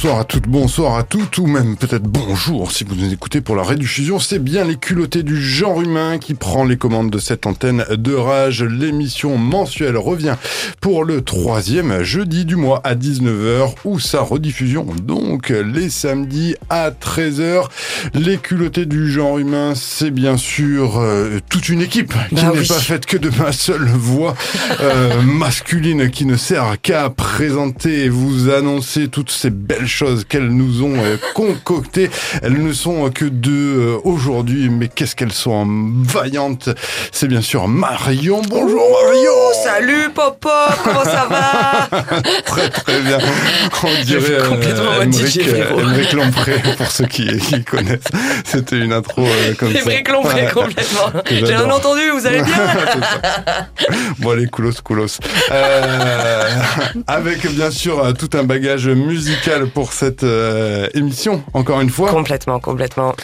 Bonsoir à toutes, bonsoir à toutes, ou même peut-être bonjour si vous nous écoutez pour la rediffusion. C'est bien les culottés du genre humain qui prend les commandes de cette antenne de rage. L'émission mensuelle revient pour le troisième jeudi du mois à 19h ou sa rediffusion donc les samedis à 13h. Les culottés du genre humain, c'est bien sûr euh, toute une équipe qui Bah n'est oui. pas faite que de ma seule voix euh, masculine qui ne sert qu'à présenter et vous annoncer toutes ces belles choses qu'elles nous ont euh, concoctées. Elles ne sont que deux euh, aujourd'hui, mais qu'est-ce qu'elles sont vaillantes. C'est bien sûr Marion. Bonjour Marion Salut Popo, comment ça va Très très bien. On dirait complètement euh, moitié Émeric, Lompré, pour ceux qui, qui connaissent. C'était une intro euh, comme ça. Ouais. complètement. J'ai rien entendu, vous allez bien bon allez, coulos, coulos. Euh, avec bien sûr tout un bagage musical pour cette euh, émission, encore une fois. Complètement, complètement.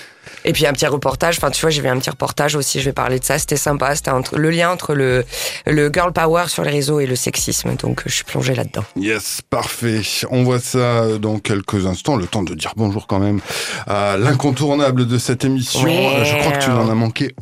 Et puis un petit reportage, enfin tu vois, j'ai vu un petit reportage aussi, je vais parler de ça, c'était sympa, c'était entre, le lien entre le, le girl power sur les réseaux et le sexisme, donc je suis plongée là-dedans. Yes, parfait. On voit ça dans quelques instants. Le temps de dire bonjour quand même à l'incontournable de cette émission. Ouais. Je crois que tu n'en as manqué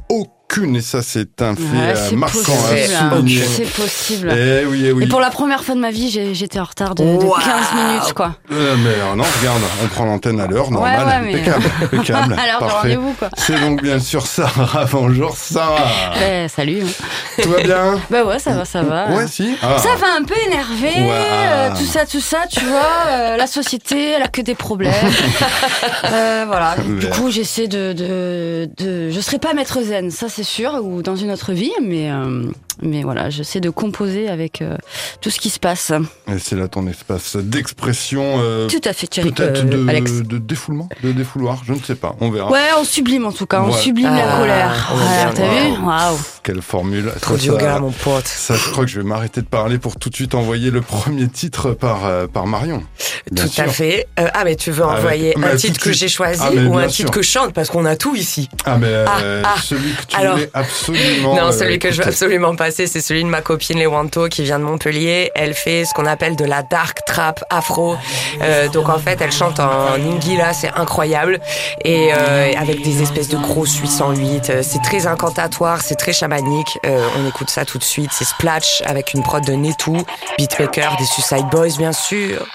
aucune et ça c'est un fait Ouais, euh, marquant possible. à hein. souligner. C'est possible. Eh oui, eh oui. Et pour la première fois de ma vie, j'étais en retard de, de Waouh. 15 minutes, quoi. Euh, mais euh, non, regarde, on prend l'antenne à l'heure, normal, ouais, mais- impeccable, impeccable, l'heure de parfait. C'est donc bien sûr Sarah. Bonjour Sarah. Ouais, salut. hein. Tout va bien? Bah ouais, ça va, ça va. Ouais, si. Ah. Ça va un peu énervé, Ouais. euh, tout ça, tout ça, tu vois. la société, elle a que des problèmes. Voilà. Du Ouais. coup, j'essaie de, de, de. Je serai pas maître zen, ça c'est sûr, ou dans une autre vie, mais euh, mais voilà, j'essaie de composer avec euh, tout ce qui se passe. Et c'est là ton espace d'expression, euh, Tout à fait, Thierry. peut-être euh, de, Alex. de défoulement, de défouloir, je ne sais pas, on verra. Ouais, on sublime en tout cas, on Ouais. sublime la Ah, colère. bien. t'as vu Waouh. Quelle formule. Trop de yoga, mon pote. Ça, je crois que je vais m'arrêter de parler pour tout de suite envoyer le premier titre par, euh, par Marion. Bien Tout sûr. à fait. Euh, ah, mais tu veux Avec- envoyer mais un titre que j'ai choisi Ah, ou un sûr. titre que je chante? Parce qu'on a tout ici. Ah, mais Ah, euh, ah. celui que tu Alors- voulais absolument. Non, euh, celui que je veux absolument c'est celui de ma copine Lewanto qui vient de Montpellier. Elle fait ce qu'on appelle de la dark trap afro. Euh, donc en fait, elle chante en ingila, c'est incroyable. Et euh, avec des espèces de gros 808. Euh, C'est très incantatoire, c'est très chamanique. On écoute ça tout de suite. C'est Splash avec une prod de Netou, beatmaker des Suicide Boys, bien sûr.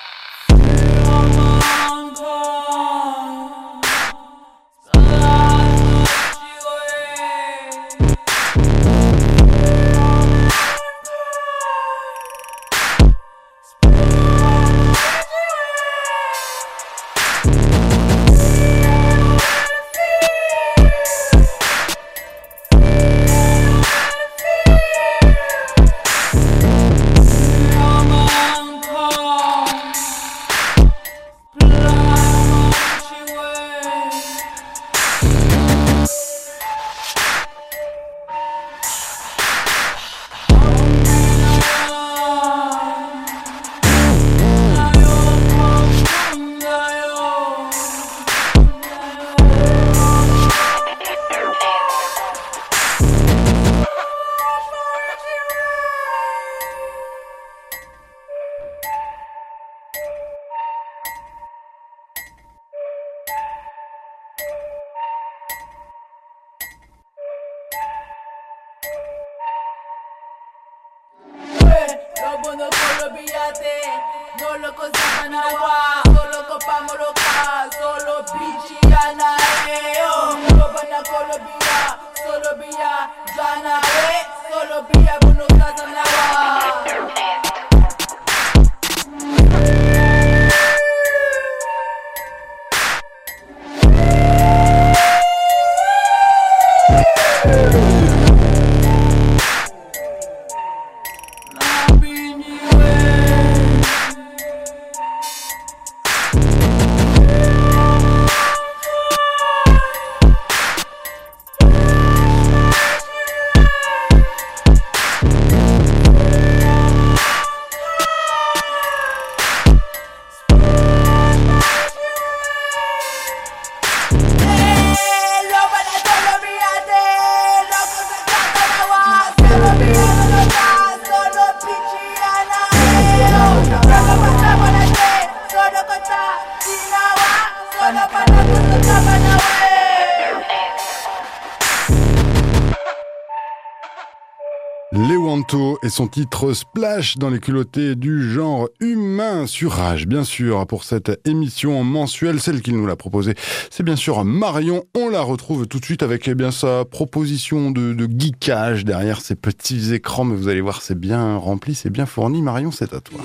Et son titre Splash dans les culottés du genre humain sur Rage, bien sûr, pour cette émission mensuelle, celle qu'il nous l'a proposée. C'est bien sûr Marion, on la retrouve tout de suite avec eh bien sa proposition de, de geekage derrière ces petits écrans, mais vous allez voir, c'est bien rempli, c'est bien fourni. Marion, c'est à toi.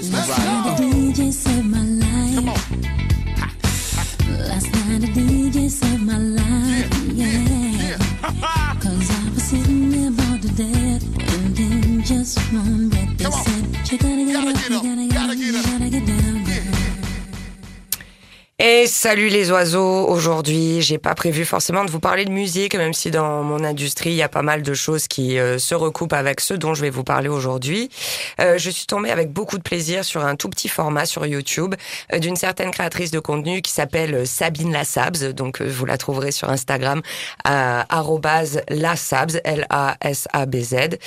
wrong with this? Come on. Gotta get up. Et salut les oiseaux, aujourd'hui j'ai pas prévu forcément de vous parler de musique, même si dans mon industrie il y a pas mal de choses qui euh, se recoupent avec ce dont je vais vous parler aujourd'hui. Euh, je suis tombée avec beaucoup de plaisir sur un tout petit format sur YouTube euh, d'une certaine créatrice de contenu qui s'appelle Sabine Lassabs, donc euh, vous la trouverez sur Instagram à @lasabs L A S A B Z.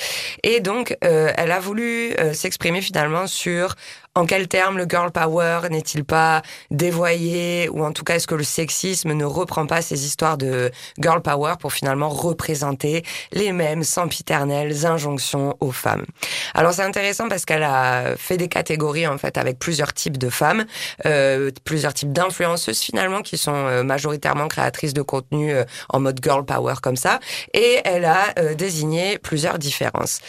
Et donc euh, elle a voulu euh, s'exprimer finalement sur en quels termes le girl power n'est-il pas dévoyé ou en tout cas est-ce que le sexisme ne reprend pas ces histoires de girl power pour finalement représenter les mêmes sempiternelles injonctions aux femmes? Alors c'est intéressant parce qu'elle a fait des catégories en fait avec plusieurs types de femmes, euh, plusieurs types d'influenceuses finalement qui sont euh, majoritairement créatrices de contenu euh, en mode girl power comme ça et elle a euh, désigné plusieurs différences.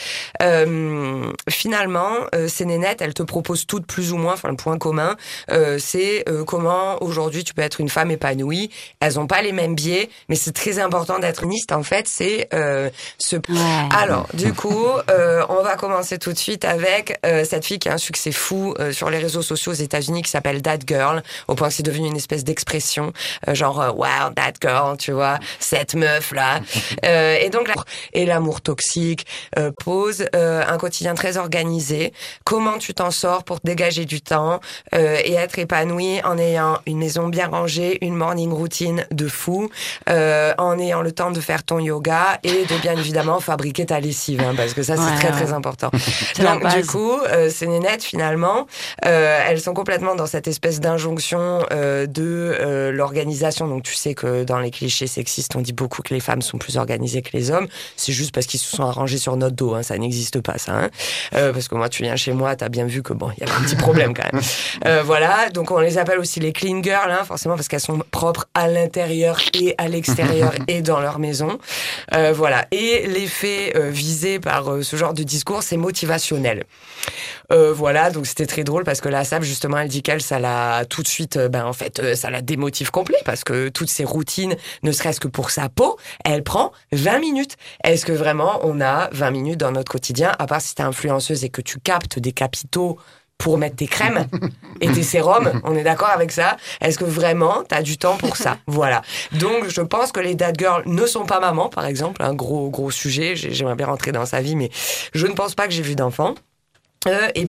Euh, finalement, ces nénettes, elles te proposent toutes plus ou moins, enfin le point commun, euh, c'est euh, comment aujourd'hui tu peux être une femme épanouie. Elles ont pas les mêmes biais, mais c'est très important d'être uniste. En fait, c'est euh, ce. Ouais. Alors, du coup, euh, on va commencer tout de suite avec euh, cette fille qui a un succès fou euh, sur les réseaux sociaux aux États-Unis qui s'appelle That Girl, au point que c'est devenu une espèce d'expression, euh, genre wow that girl, tu vois, cette meuf là. Euh, et donc, et l'amour toxique euh, pose euh, un quotidien très organisé. Comment tu t'en sors pour dégager du temps euh, et être épanoui en ayant une maison bien rangée, une morning routine de fou, euh, en ayant le temps de faire ton yoga et de bien évidemment fabriquer ta lessive, hein, parce que ça c'est Ouais, très ouais. très important. Donc du coup, euh, ces nénettes finalement, euh, elles sont complètement dans cette espèce d'injonction euh, de euh, l'organisation. Donc tu sais que dans les clichés sexistes, on dit beaucoup que les femmes sont plus organisées que les hommes. C'est juste parce qu'ils se sont arrangés sur notre dos. Hein, ça n'existe pas ça. Hein. Euh, parce que moi, tu viens chez moi, t'as bien vu que bon, il y a un petit problème quand même. Euh, voilà. Donc on les appelle aussi les clean girls, hein, forcément parce qu'elles sont propres à l'intérieur et à l'extérieur et dans leur maison. Euh, voilà. Et l'effet euh, visé par euh, ce genre de discours, c'est motivationnel. Euh, voilà, donc c'était très drôle parce que la SAP, justement, elle dit qu'elle, ça l'a tout de suite, euh, ben en fait, euh, ça la démotive complet parce que toutes ces routines, ne serait-ce que pour sa peau, elle prend 20 minutes. Est-ce que vraiment on a 20 minutes dans notre quotidien, à part si t'es influenceuse et que tu captes des capitaux pour mettre tes crèmes et tes sérums, on est d'accord avec ça? Est-ce que vraiment t'as du temps pour ça? Voilà. Donc je pense que les dad girls ne sont pas mamans, par exemple, un gros gros sujet. J'ai- J'aimerais bien rentrer dans sa vie, mais je ne pense pas que j'ai vu d'enfant. Euh, et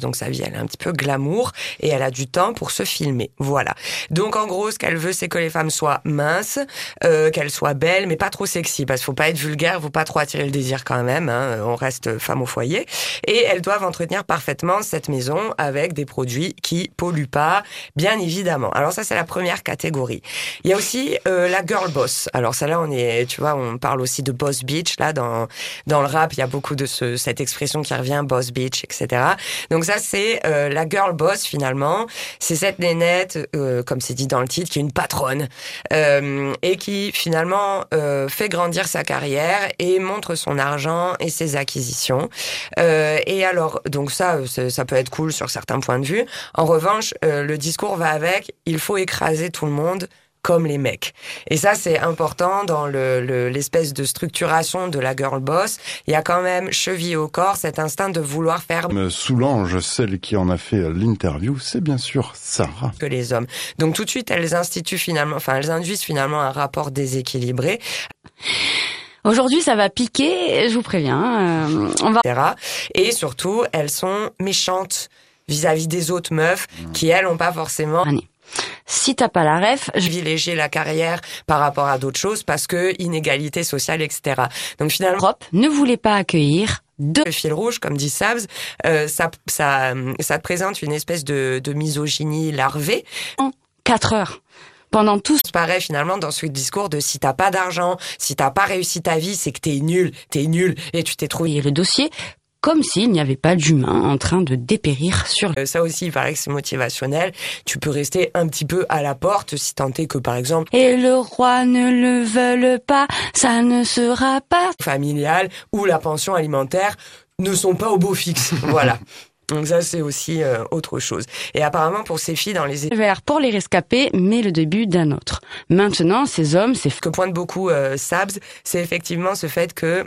donc sa vie elle est un petit peu glamour et elle a du temps pour se filmer. Voilà. Donc en gros, ce qu'elle veut, c'est que les femmes soient minces, euh, qu'elles soient belles, mais pas trop sexy, parce qu'il faut pas être vulgaire, faut pas trop attirer le désir quand même. Hein, on reste femme au foyer et elles doivent entretenir parfaitement cette maison avec des produits qui polluent pas, bien évidemment. Alors ça, c'est la première catégorie. Il y a aussi euh, la girl boss. Alors celle-là, on est, tu vois, on parle aussi de boss bitch là dans dans le rap. Il y a beaucoup de ce, cette expression qui revient, boss bitch, etc. Donc ça, c'est euh, la girl boss finalement. C'est cette nénette, euh, comme c'est dit dans le titre, qui est une patronne euh, et qui finalement euh, fait grandir sa carrière et montre son argent et ses acquisitions. Euh, et alors, donc ça, euh, ça peut être cool sur certains points de vue. En revanche, le discours va avec, il faut écraser tout le monde comme les mecs. Et ça, c'est important dans le- le- l'espèce de structuration de la girl boss. Il y a quand même chevillé au corps cet instinct de vouloir faire Me Soulange, celle qui en a fait euh, l'interview, c'est bien sûr Sarah. que les hommes. Donc tout de suite, elles instituent finalement, enfin, elles induisent finalement un rapport déséquilibré, Aujourd'hui, ça va piquer, je vous préviens. euh, on va. Et surtout, elles sont méchantes vis-à-vis des autres meufs qui, elles, n'ont pas forcément si t'as pas la ref, je privilégié la carrière par rapport à d'autres choses parce que inégalité sociale, etc. Donc finalement, Europe ne voulait pas accueillir deux le fil rouge, comme dit Sabs, euh, ça, ça, ça te présente une espèce de, de misogynie larvée. quatre heures pendant tout C'est pareil finalement dans ce discours de si t'as pas d'argent, si t'as pas réussi ta vie, c'est que t'es nul, t'es nul et tu t'es trouvé. le dossier, comme s'il n'y avait pas d'humain en train de dépérir sur Euh, Ça aussi, il paraît que c'est motivationnel. Tu peux rester un petit peu à la porte si tant est que, par exemple, Et le roi ne le veut pas, ça ne sera pas. familial ou la pension alimentaire ne sont pas au beau fixe. voilà. Donc ça, c'est aussi euh, autre chose. Et apparemment, pour ces filles dans les Vert pour les rescapés, mais le début d'un autre. Maintenant, ces hommes, ces Ce que pointe beaucoup euh, Sabs, c'est effectivement ce fait que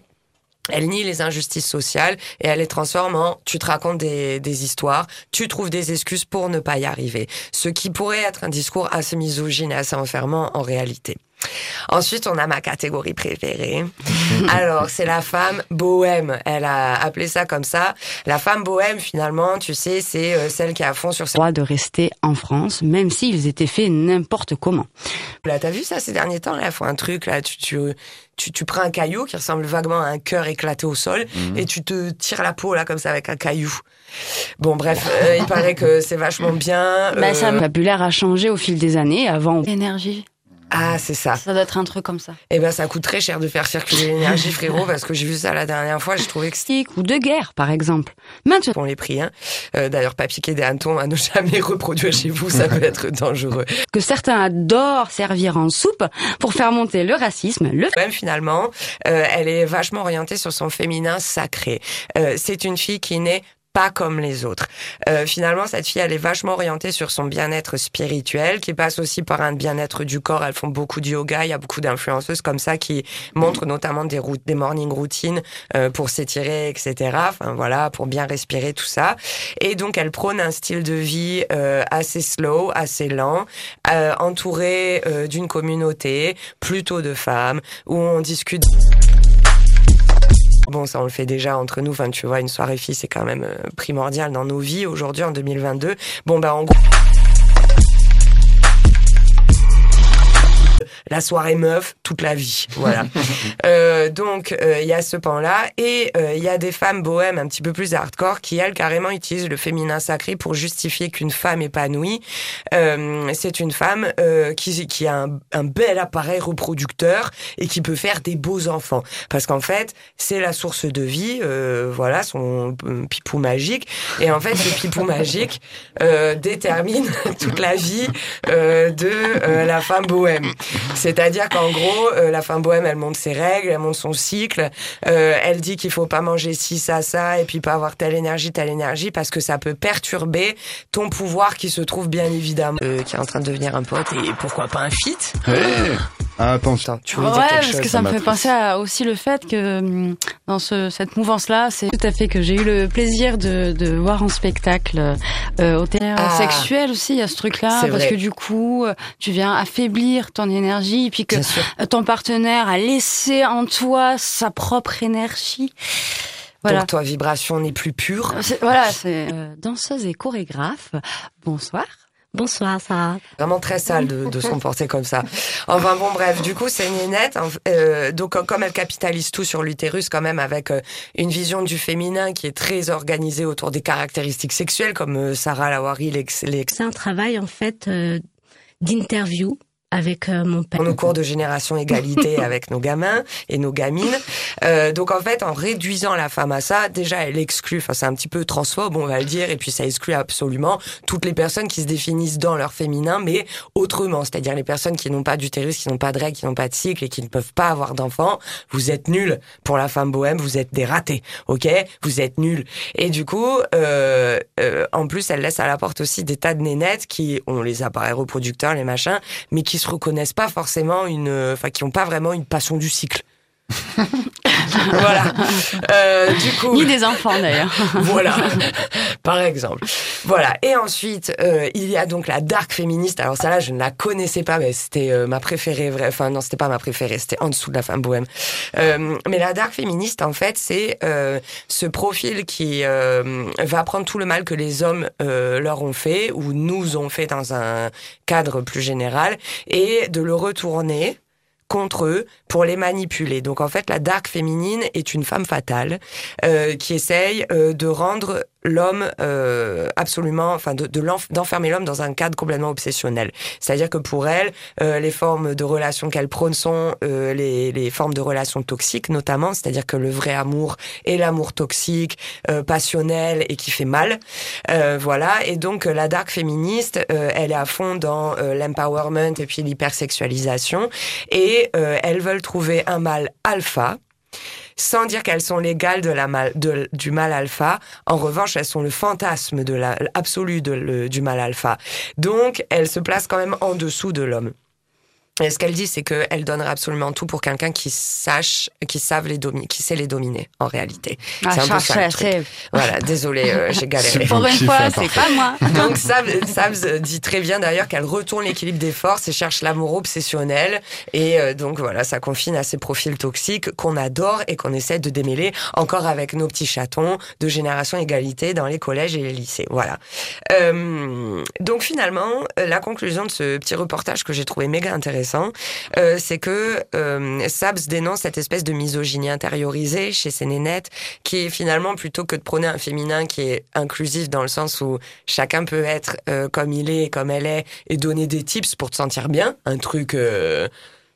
elle nie les injustices sociales et elle les transforme en tu te racontes des, des histoires, tu trouves des excuses pour ne pas y arriver. Ce qui pourrait être un discours assez misogyne et assez enfermant en réalité. Ensuite, on a ma catégorie préférée. Alors, c'est la femme bohème. Elle a appelé ça comme ça. La femme bohème, finalement, tu sais, c'est euh, celle qui est à fond sur sa... droits de rester en France, même s'ils étaient faits n'importe comment. Là, t'as vu ça ces derniers temps? Là, elles font un truc, là, tu, tu, tu, tu prends un caillou qui ressemble vaguement à un cœur éclaté au sol et tu te tires la peau, là, comme ça, avec un caillou. Bon, bref, euh, il paraît que c'est vachement bien. Bah, ça, Euh, le vocabulaire a changé au fil des années. Avant, énergie. Ah, c'est ça. Ça doit être un truc comme ça. Eh ben, ça coûte très cher de faire circuler l'énergie, frérot, parce que j'ai vu ça la dernière fois, j'ai trouvé que c'était Ou de guerre, par exemple. Maintenant, pour les prix. Hein. Euh, D'ailleurs, pas piquer des hannetons à ne jamais reproduire chez vous, ça peut être dangereux. que certains adorent servir en soupe pour faire monter le racisme, le Même finalement, euh, elle est vachement orientée sur son féminin sacré. Euh, c'est une fille qui n'est pas comme les autres. Euh, finalement, cette fille, elle est vachement orientée sur son bien-être spirituel, qui passe aussi par un bien-être du corps. Elles font beaucoup de yoga. Il y a beaucoup d'influenceuses comme ça qui montrent notamment des routes, des morning routines euh, pour s'étirer, etc. Enfin voilà, pour bien respirer tout ça. Et donc, elle prône un style de vie euh, assez slow, assez lent, euh, entouré euh, d'une communauté plutôt de femmes où on discute. Bon, ça on le fait déjà entre nous. Enfin, tu vois, une soirée fille, c'est quand même euh, primordial dans nos vies aujourd'hui en 2022. Bon, bah en gros. La soirée meuf, toute la vie, voilà. Euh, donc euh, il y a ce pan-là et euh, il y a des femmes bohèmes un petit peu plus hardcore qui elles carrément utilisent le féminin sacré pour justifier qu'une femme épanouie, euh, c'est une femme euh, qui qui a un, un bel appareil reproducteur et qui peut faire des beaux enfants parce qu'en fait c'est la source de vie, euh, voilà son pipou magique et en fait ce pipou magique euh, détermine toute la vie euh, de la femme bohème. C'est-à-dire qu'en gros, euh, la femme bohème, elle monte ses règles, elle monte son cycle, euh, elle dit qu'il faut pas manger ci, ça, ça, et puis pas avoir telle énergie, telle énergie, parce que ça peut perturber ton pouvoir qui se trouve bien évidemment, euh, qui est en train de devenir un pote, et pourquoi pas un fit? Hey Ah. Attends, tu voulais Ouais, dire quelque parce chose que ça ça me fait penser à aussi le fait que hum, dans ce, cette mouvance-là, c'est tout à fait que j'ai eu le plaisir de, de voir en spectacle euh, au théâtre Ah. sexuel aussi, il y a ce truc-là, parce vrai. que du coup, euh, tu viens affaiblir ton énergie, et puis que ton partenaire a laissé en toi sa propre énergie. Voilà. Donc toi, vibration n'est plus pure. Voilà, c'est euh, danseuse et chorégraphe. Bonsoir. Bonsoir, Sarah. Vraiment très sale de, de se comporter comme ça. Enfin bon, bref, du coup, c'est Nénette. hein, euh, donc, euh, comme elle capitalise tout sur l'utérus, quand même, avec euh, une vision du féminin qui est très organisée autour des caractéristiques sexuelles, comme euh, Sarah Lawari l'ex- l'ex- C'est un travail, en fait, euh, d'interview avec euh, mon père. on au cours de génération égalité avec nos gamins et nos gamines. Euh, donc en fait, en réduisant la femme à ça, déjà elle exclut, enfin c'est un petit peu transphobe, on va le dire, et puis ça exclut absolument toutes les personnes qui se définissent dans leur féminin, mais autrement, c'est-à-dire les personnes qui n'ont pas d'utérus, qui n'ont pas de règles, qui n'ont pas de cycle et qui ne peuvent pas avoir d'enfants. Vous êtes nuls pour la femme bohème, vous êtes des ratés, ok? Vous êtes nuls. Et du coup, euh, euh, en plus, elle laisse à la porte aussi des tas de nénettes qui ont les appareils reproducteurs, les machins, mais qui se reconnaissent pas forcément une, euh, enfin qui ont pas vraiment une passion du cycle. voilà. Euh, du coup, Ni des enfants d'ailleurs. voilà, par exemple. Voilà. Et ensuite, euh, il y a donc la dark féministe. Alors ça là, je ne la connaissais pas, mais c'était euh, ma préférée. Enfin non, c'était pas ma préférée. C'était en dessous de la femme bohème. Mais la dark féministe, en fait, c'est ce profil qui va prendre tout le mal que les hommes leur ont fait ou nous ont fait dans un cadre plus général et de le retourner contre eux pour les manipuler. Donc en fait, la dark féminine est une femme fatale euh, qui essaye euh, de rendre l'homme euh, absolument, enfin de, d'enfermer l'homme dans un cadre complètement obsessionnel. C'est-à-dire que pour elle, euh, les formes de relations qu'elle prône sont euh, les, les formes de relations toxiques notamment, c'est-à-dire que le vrai amour est l'amour toxique, euh, passionnel et qui fait mal. Euh, voilà, et donc euh, la dark féministe, elle est à fond dans l'empowerment et puis l'hypersexualisation, et elles veulent trouver un mâle alpha sans dire qu'elles sont l'égale de la mal, du mal alpha. En revanche, elles sont le fantasme de la, absolu de, le- du mal alpha. Donc, elles se placent quand même en dessous de l'homme. Et ce qu'elle dit, c'est qu'elle donnerait absolument tout pour quelqu'un qui sache, qui savent les dominer, qui sait les dominer, en réalité. Ah, c'est un peu ça, le truc. Voilà, désolé, euh, j'ai galéré. C'est Pour une fois, c'est pas moi. Donc Sabs, Sabs dit très bien d'ailleurs qu'elle retourne l'équilibre des forces et cherche l'amour obsessionnel. Et euh, donc voilà, ça confine à ces profils toxiques qu'on adore et qu'on essaie de démêler encore avec nos petits chatons de génération égalité dans les collèges et les lycées. Voilà. Euh, donc finalement, euh, la conclusion de ce petit reportage que j'ai trouvé méga intéressant, euh, c'est que euh, Sabs dénonce cette espèce de misogynie intériorisée chez ces nénettes qui est finalement plutôt que de prôner un féminin qui est inclusif dans le sens où chacun peut être euh, comme il est, comme elle est, et donner des tips pour te sentir bien, un truc euh,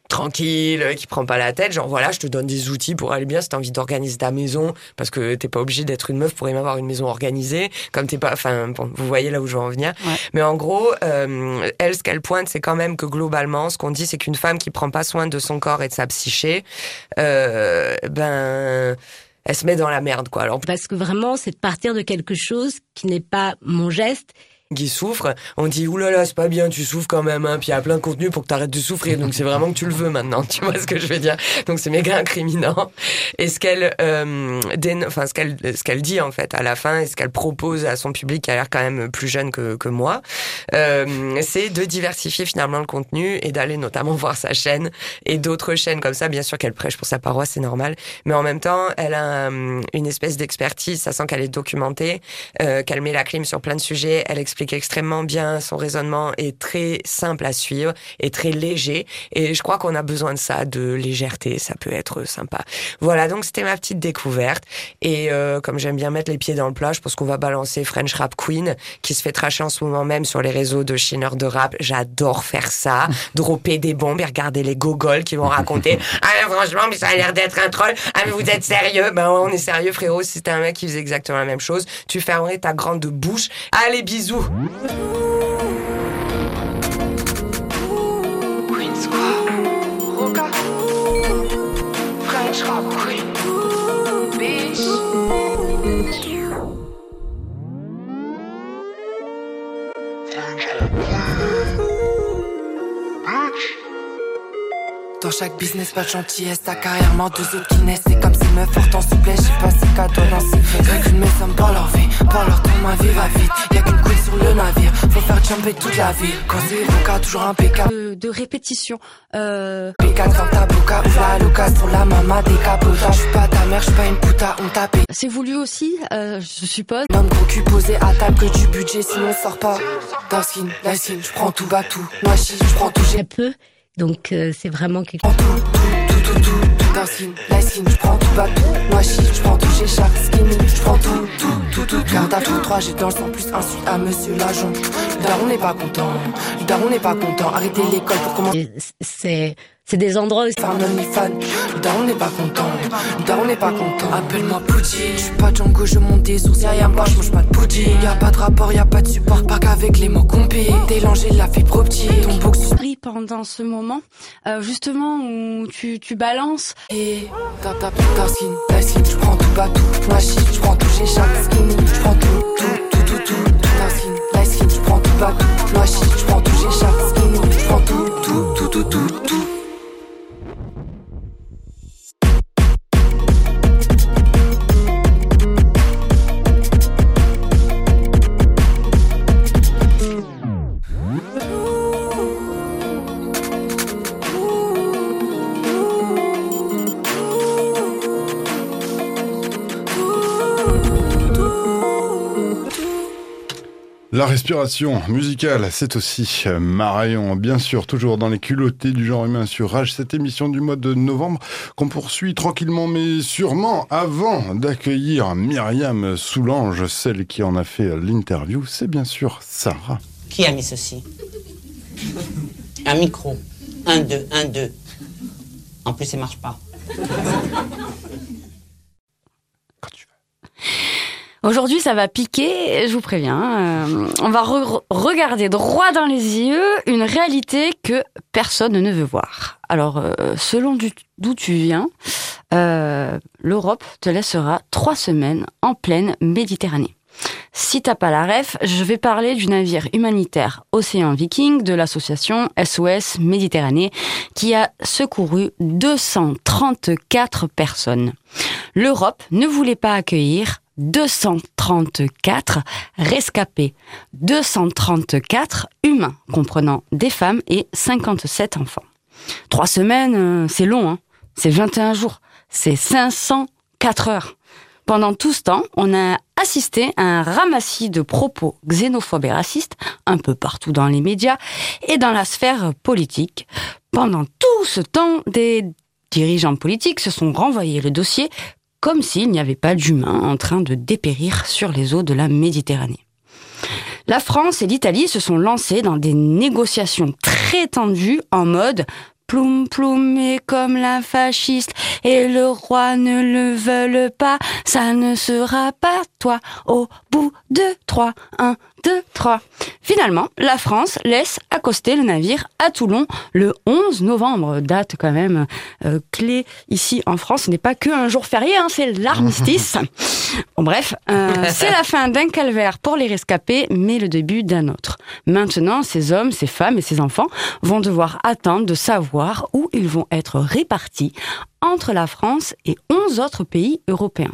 tranquille, euh, qui prend pas la tête, genre voilà, je te donne des outils pour aller bien si t'as envie d'organiser ta maison, parce que t'es pas obligé d'être une meuf pour aimer avoir une maison organisée, comme t'es pas, enfin bon, vous voyez là où je veux en venir. Ouais. Mais en gros, euh, elle, ce qu'elle pointe, c'est quand même que globalement, ce qu'on dit, c'est qu'une femme qui prend pas soin de son corps et de sa psyché, euh, ben, elle se met dans la merde, quoi. Alors, Parce que vraiment, c'est de partir de quelque chose qui n'est pas mon geste. Qui souffre, on dit oulala c'est pas bien, tu souffres quand même, hein. Puis il y a plein de contenu pour que t'arrêtes de souffrir, donc c'est vraiment que tu le veux maintenant, tu vois ce que je veux dire. Donc c'est méga incriminant. Et ce qu'elle, euh, enfin ce qu'elle, ce qu'elle dit en fait à la fin et ce qu'elle propose à son public qui a l'air quand même plus jeune que que moi, euh, c'est de diversifier finalement le contenu et d'aller notamment voir sa chaîne et d'autres chaînes comme ça. Bien sûr qu'elle prêche pour sa paroisse, c'est normal, mais en même temps elle a euh, une espèce d'expertise, ça sent qu'elle est documentée, euh, qu'elle met la clim sur plein de sujets, elle explique extrêmement bien, son raisonnement est très simple à suivre et très léger. Et je crois qu'on a besoin de ça, de légèreté, ça peut être sympa. Voilà, donc c'était ma petite découverte. Et euh, comme j'aime bien mettre les pieds dans le plat, je pense qu'on va balancer French Rap Queen, qui se fait tracher en ce moment même sur les réseaux de chineurs de rap. J'adore faire ça, dropper des bombes et regarder les gogoles qui vont raconter « Ah mais franchement, mais ça a l'air d'être un troll. Ah mais vous êtes sérieux ?» Ben ouais, on est sérieux frérot, si c'était un mec qui faisait exactement la même chose, tu fermerais ta grande bouche. Allez, bisous Queen Squad, Roca, French Rap Queen, Bitch. Dans chaque business, pas de gentillesse, ta carrière mort deux autres qui naissent. C'est comme ces meufs fortes en souplesse, j'ai pas ces cadeaux dans ces fesses. Rien qu'une maison pour leur vie, pour leur temps, ma vie va vite. Y'a qu'une queen sur le navire, faut faire jumper toute la ville. Quand c'est Roca, toujours impeccable. De, de répétition. Euh, P4 dans ta boca, ouvre la loca la mama suis pas ta mère, je suis pas une puta, on tape. c'est voulu aussi, euh, je suppose. Gros cul posé à table que du budget, sinon on sort pas. Dark skin, prends tout, bas tout. Moi, je prends tout, j'ai peu. Donc, euh, c'est vraiment quelque prends tout, tout. Dark skin, light skin, je prends tout, bas tout. Moi, je prends tout, j'ai chaque skinny, je prends tout, tout, tout, tout. Garde à tout, 3, j'ai dans le sang, plus insulte à monsieur l'agent. Daron n'est pas content, daron n'est pas content. Arrêtez l'école pour commencer. C'est c'est des endroits un OnlyFans, le daron n'est pas content, daron n'est pas content. Appelle-moi Poudji, je suis pas Django, je monte des sourcils, y'a moi, je mange pas de pudding. Y'a pas de rapport, y'a pas de support, pas qu'avec les mots compés. Délanger la fibre optique, ton box pendant ce moment, euh, justement où tu, tu balances. et skin, la skin, je prends tout bas tout. Je prends tout, chaque skinny, je prends tout, tout, tout, tout, tout. Ta skin, la skin, tout tout. Tout, chaque skinny, je prends tout, tout, tout, tout, tout, tout. La respiration musicale, c'est aussi euh, Marion, bien sûr, toujours dans les culottés du genre humain sur Rage, cette émission du mois de novembre qu'on poursuit tranquillement mais sûrement avant d'accueillir Myriam Soulange, celle qui en a fait l'interview, c'est bien sûr Sarah. Qui a mis ceci? Un micro. Un, deux, un, deux. En plus, il marche pas. Quand tu veux. Aujourd'hui, ça va piquer, je vous préviens. Euh, on va re- regarder droit dans les yeux une réalité que personne ne veut voir. Alors, euh, selon d'où tu viens, euh, l'Europe te laissera trois semaines en pleine Méditerranée. Si t'as pas la ref, je vais parler du navire humanitaire Océan Viking de l'association SOS Méditerranée qui a secouru 234 personnes. L'Europe ne voulait pas accueillir 234 rescapés, 234 humains, comprenant des femmes et 57 enfants. Trois semaines, euh, c'est long, hein c'est 21 jours, c'est 504 heures. Pendant tout ce temps, on a assisté à un ramassis de propos xénophobes et racistes un peu partout dans les médias et dans la sphère politique. Pendant tout ce temps, des dirigeants politiques se sont renvoyés le dossier comme s'il n'y avait pas d'humains en train de dépérir sur les eaux de la Méditerranée. La France et l'Italie se sont lancés dans des négociations très tendues en mode ploum ploum et comme la fasciste et le roi ne le veulent pas, ça ne sera pas toi au bout de trois, un, deux, trois. Finalement, la France laisse accoster le navire à Toulon le 11 novembre, date quand même euh, clé ici en France. Ce n'est pas que un jour férié, hein, c'est l'armistice. Bon, bref, euh, c'est la fin d'un calvaire pour les rescapés, mais le début d'un autre. Maintenant, ces hommes, ces femmes et ces enfants vont devoir attendre de savoir où ils vont être répartis entre la France et 11 autres pays européens.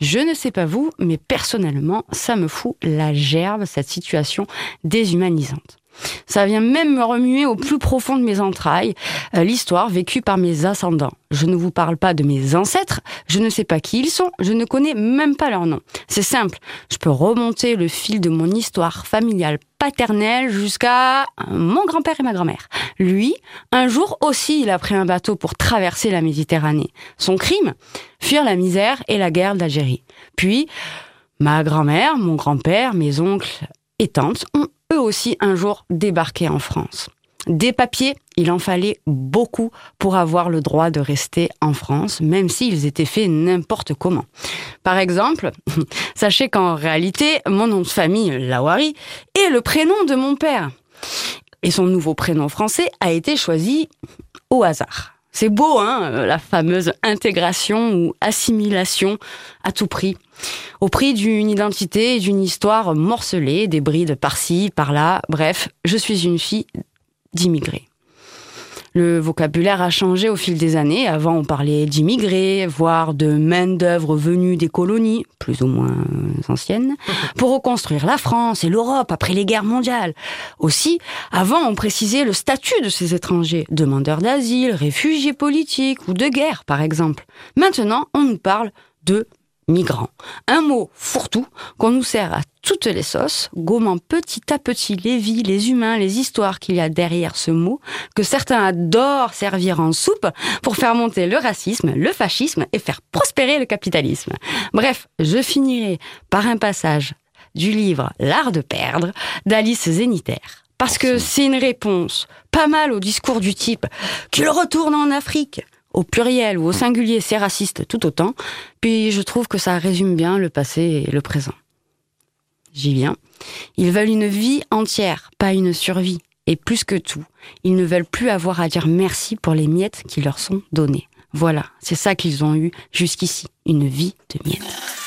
Je ne sais pas vous, mais personnellement, ça me fout la gerbe, cette situation déshumanisante. Ça vient même me remuer au plus profond de mes entrailles, euh, l'histoire vécue par mes ascendants. Je ne vous parle pas de mes ancêtres, je ne sais pas qui ils sont, je ne connais même pas leur nom. C'est simple, je peux remonter le fil de mon histoire familiale paternelle jusqu'à euh, mon grand-père et ma grand-mère. Lui, un jour aussi, il a pris un bateau pour traverser la Méditerranée. Son crime Fuir la misère et la guerre d'Algérie. Puis, ma grand-mère, mon grand-père, mes oncles et tantes ont aussi un jour débarqué en France. Des papiers, il en fallait beaucoup pour avoir le droit de rester en France, même s'ils étaient faits n'importe comment. Par exemple, sachez qu'en réalité, mon nom de famille, Lawari, est le prénom de mon père. Et son nouveau prénom français a été choisi au hasard. C'est beau, hein, euh, la fameuse intégration ou assimilation à tout prix. Au prix d'une identité et d'une histoire morcelée, des brides par-ci, par-là. Bref, je suis une fille d'immigrés. Le vocabulaire a changé au fil des années. Avant, on parlait d'immigrés, voire de main-d'œuvre venue des colonies, plus ou moins anciennes, pour reconstruire la France et l'Europe après les guerres mondiales. Aussi, avant, on précisait le statut de ces étrangers, demandeurs d'asile, réfugiés politiques ou de guerre, par exemple. Maintenant, on nous parle de migrants. Un mot fourre-tout qu'on nous sert à toutes les sauces, gommant petit à petit les vies, les humains, les histoires qu'il y a derrière ce mot, que certains adorent servir en soupe pour faire monter le racisme, le fascisme et faire prospérer le capitalisme. Bref, je finirai par un passage du livre L'art de perdre d'Alice Zénitaire. Parce que c'est une réponse pas mal au discours du type qu'il retourne en Afrique. Au pluriel ou au singulier, c'est raciste tout autant. Puis je trouve que ça résume bien le passé et le présent. J'y viens. Ils veulent une vie entière, pas une survie. Et plus que tout, ils ne veulent plus avoir à dire merci pour les miettes qui leur sont données. Voilà, c'est ça qu'ils ont eu jusqu'ici, une vie de miettes.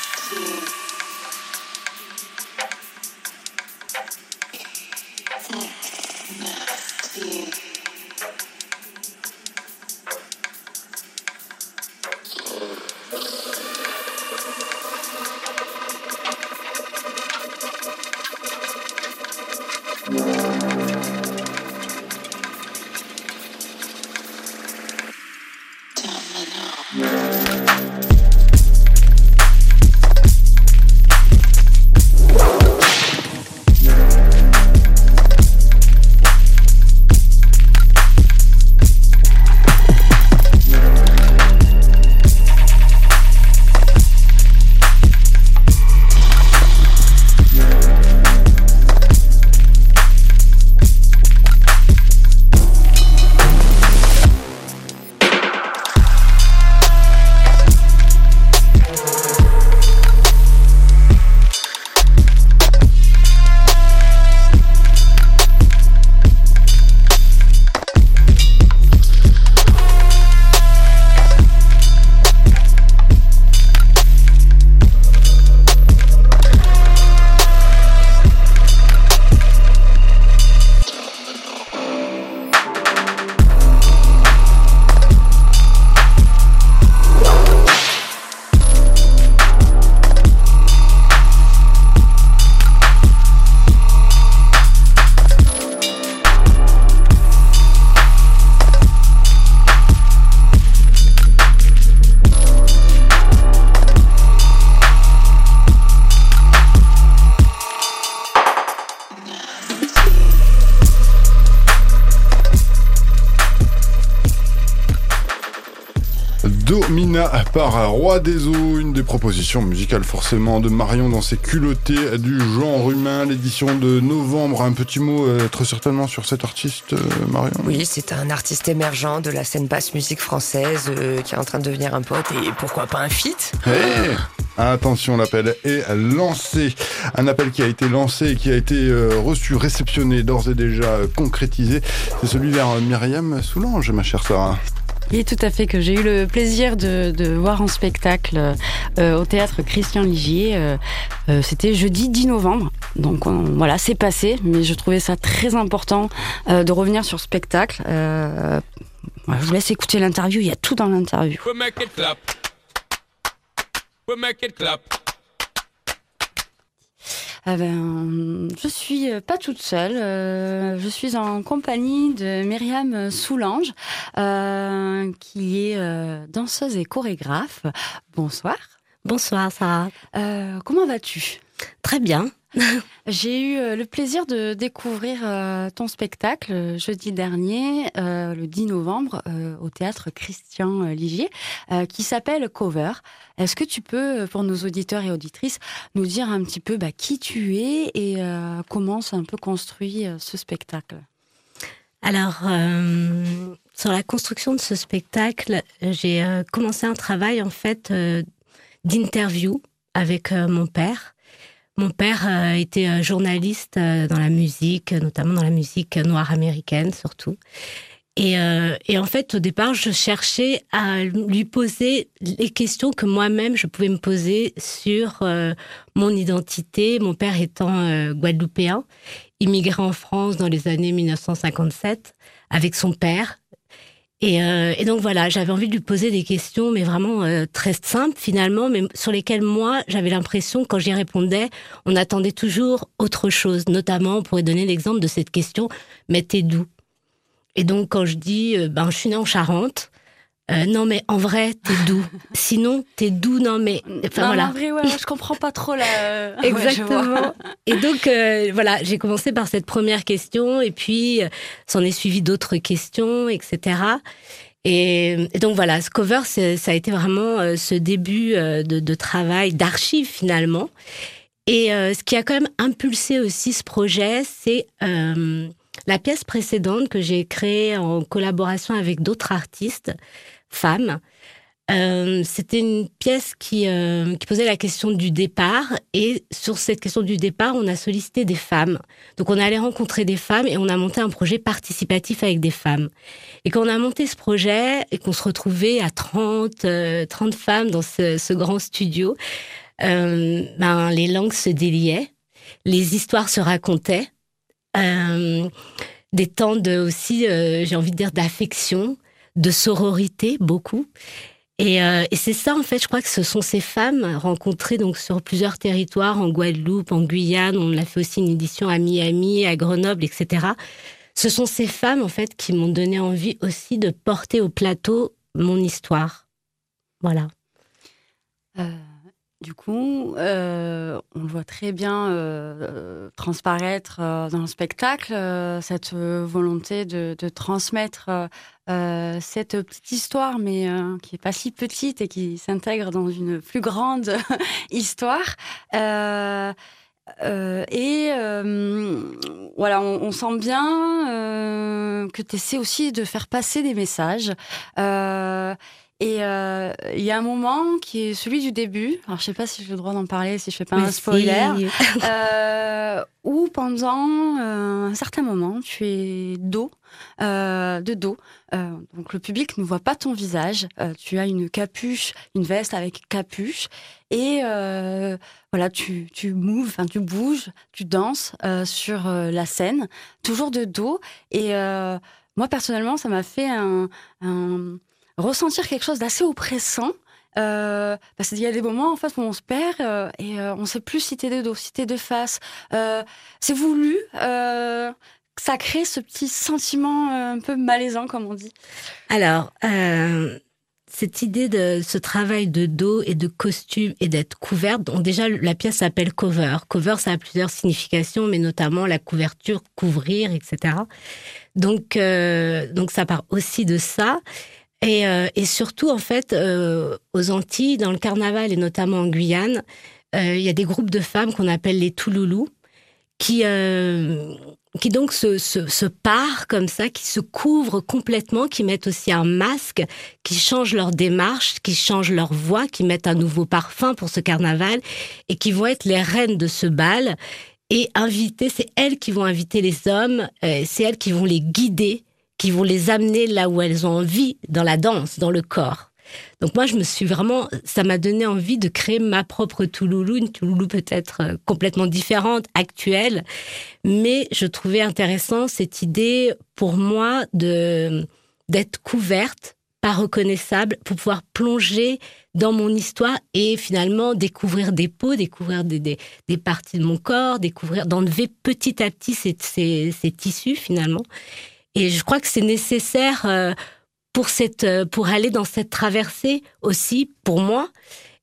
Domina par Roi des Eaux, une des propositions musicales forcément de Marion dans ses culottés du genre humain, l'édition de novembre. Un petit mot euh, très certainement sur cet artiste, euh, Marion? Oui, c'est un artiste émergent de la scène basse musique française euh, qui est en train de devenir un pote et pourquoi pas un feat? Hey Attention, l'appel est lancé. Un appel qui a été lancé et qui a été reçu, réceptionné, d'ores et déjà concrétisé. C'est celui vers Myriam Soulange, ma chère Sarah. Oui, tout à fait, que j'ai eu le plaisir de, voir en spectacle euh, au théâtre Christian Ligier. Euh, euh, C'était jeudi 10 novembre. Donc on- voilà, c'est passé, mais je trouvais ça très important de revenir sur spectacle. Je vous laisse écouter l'interview, il y a tout dans l'interview. Clap. Clap. Ah ben, je suis euh, pas toute seule. euh, je suis en compagnie de Myriam Soulange, euh, qui est euh, danseuse et chorégraphe. Bonsoir. Bonsoir Sarah. Euh, comment vas-tu? Très bien. J'ai eu euh, le plaisir de découvrir euh, ton spectacle euh, jeudi dernier, le 10 novembre, au théâtre Christian Ligier, qui s'appelle Cover. Est-ce que tu peux, pour nos auditeurs et auditrices, nous dire un petit peu bah, qui tu es et comment c'est un peu construit ce spectacle? Alors, sur la construction de ce spectacle, j'ai commencé un travail en fait d'interview avec mon père. Mon père euh, était euh, journaliste euh, dans la musique, notamment dans la musique noire américaine surtout. Et, en fait, au départ, je cherchais à lui poser les questions que moi-même je pouvais me poser sur mon identité, mon père étant guadeloupéen, immigré en France dans les années 1957 avec son père. Et, euh, et donc voilà, j'avais envie de lui poser des questions, mais vraiment euh, très simples finalement, mais sur lesquelles moi, j'avais l'impression, quand j'y répondais, on attendait toujours autre chose. Notamment, on pourrait donner l'exemple de cette question, mais t'es d'où? Et donc quand je dis, euh, ben je suis née en Charente, euh, non mais en vrai, t'es d'où Sinon, t'es d'où Non mais, enfin voilà. en vrai, ouais, je comprends pas trop la. Ouais. Exactement. et donc, euh, voilà, j'ai commencé par cette première question, et puis euh, s'en est suivi d'autres questions, etc. Et, et donc voilà, ce cover, c'est- ça a été vraiment euh, ce début euh, de, de travail, d'archives finalement. Et euh, ce qui a quand même impulsé aussi ce projet, c'est euh, la pièce précédente que j'ai créée en collaboration avec d'autres artistes, femmes. Euh, C'était une pièce qui, euh, qui posait la question du départ. Et sur cette question du départ, on a sollicité des femmes. Donc on allé rencontrer des femmes et on a monté un projet participatif avec des femmes. Et quand on a monté ce projet et qu'on se retrouvait à 30, euh, 30 femmes dans ce, ce grand studio, ben, les langues se déliaient, les histoires se racontaient, des temps de aussi, j'ai envie de dire, d'affection, de sororité, beaucoup. Et, euh, et c'est ça, en fait, je crois que ce sont ces femmes rencontrées donc sur plusieurs territoires, en Guadeloupe, en Guyane, on a fait aussi une édition à Miami, à Grenoble, etc. Ce sont ces femmes, en fait, qui m'ont donné envie aussi de porter au plateau mon histoire. Voilà. Euh, du coup, euh, on voit très bien euh, transparaître euh, dans le spectacle, cette volonté de, transmettre cette petite histoire, mais qui est pas si petite et qui s'intègre dans une plus grande histoire. Et voilà, on, sent bien que tu essaies aussi de faire passer des messages. Et euh, il y a un moment qui est celui du début. Alors je sais pas si j'ai le droit d'en parler, si je fais pas un Mais spoiler. si. Euh, où pendant euh, un certain moment, tu es dos, euh, de dos. Euh, donc le public ne voit pas ton visage. Euh, tu as une capuche, une veste avec capuche, et euh, voilà, tu tu moves, enfin tu bouges, tu danses euh, sur la scène, toujours de dos. Et euh, moi personnellement, ça m'a fait un, un ressentir quelque chose d'assez oppressant. Euh, parce qu'il y a des moments en fait où on se perd euh, et euh, on sait plus si t'es de dos, si t'es de face. Euh, c'est voulu. Euh, ça crée ce petit sentiment un peu malaisant, comme on dit. Alors, cette idée de ce travail de dos et de costume et d'être couverte, donc déjà la pièce s'appelle cover. Cover, ça a plusieurs significations, mais notamment la couverture, couvrir, etc. Donc, donc ça part aussi de ça. Et, euh, et surtout, en fait, euh, aux Antilles, dans le carnaval et notamment en Guyane, euh, il y a des groupes de femmes qu'on appelle les Touloulous qui, euh, qui donc se, se, se parent comme ça, qui se couvrent complètement, qui mettent aussi un masque, qui changent leur démarche, qui changent leur voix, qui mettent un nouveau parfum pour ce carnaval et qui vont être les reines de ce bal. Et inviter, c'est elles qui vont inviter les hommes, euh, c'est elles qui vont les guider, qui vont les amener là où elles ont envie, dans la danse, dans le corps. Donc moi, je me suis vraiment, ça m'a donné envie de créer ma propre Touloulou, une Touloulou peut-être euh, complètement différente, actuelle, mais je trouvais intéressant cette idée pour moi de d'être couverte, pas reconnaissable, pour pouvoir plonger dans mon histoire et finalement découvrir des peaux, découvrir des, des, parties de mon corps, découvrir, d'enlever petit à petit ces, ces tissus finalement. Et je crois que c'est nécessaire euh, pour cette, euh, pour aller dans cette traversée aussi pour moi.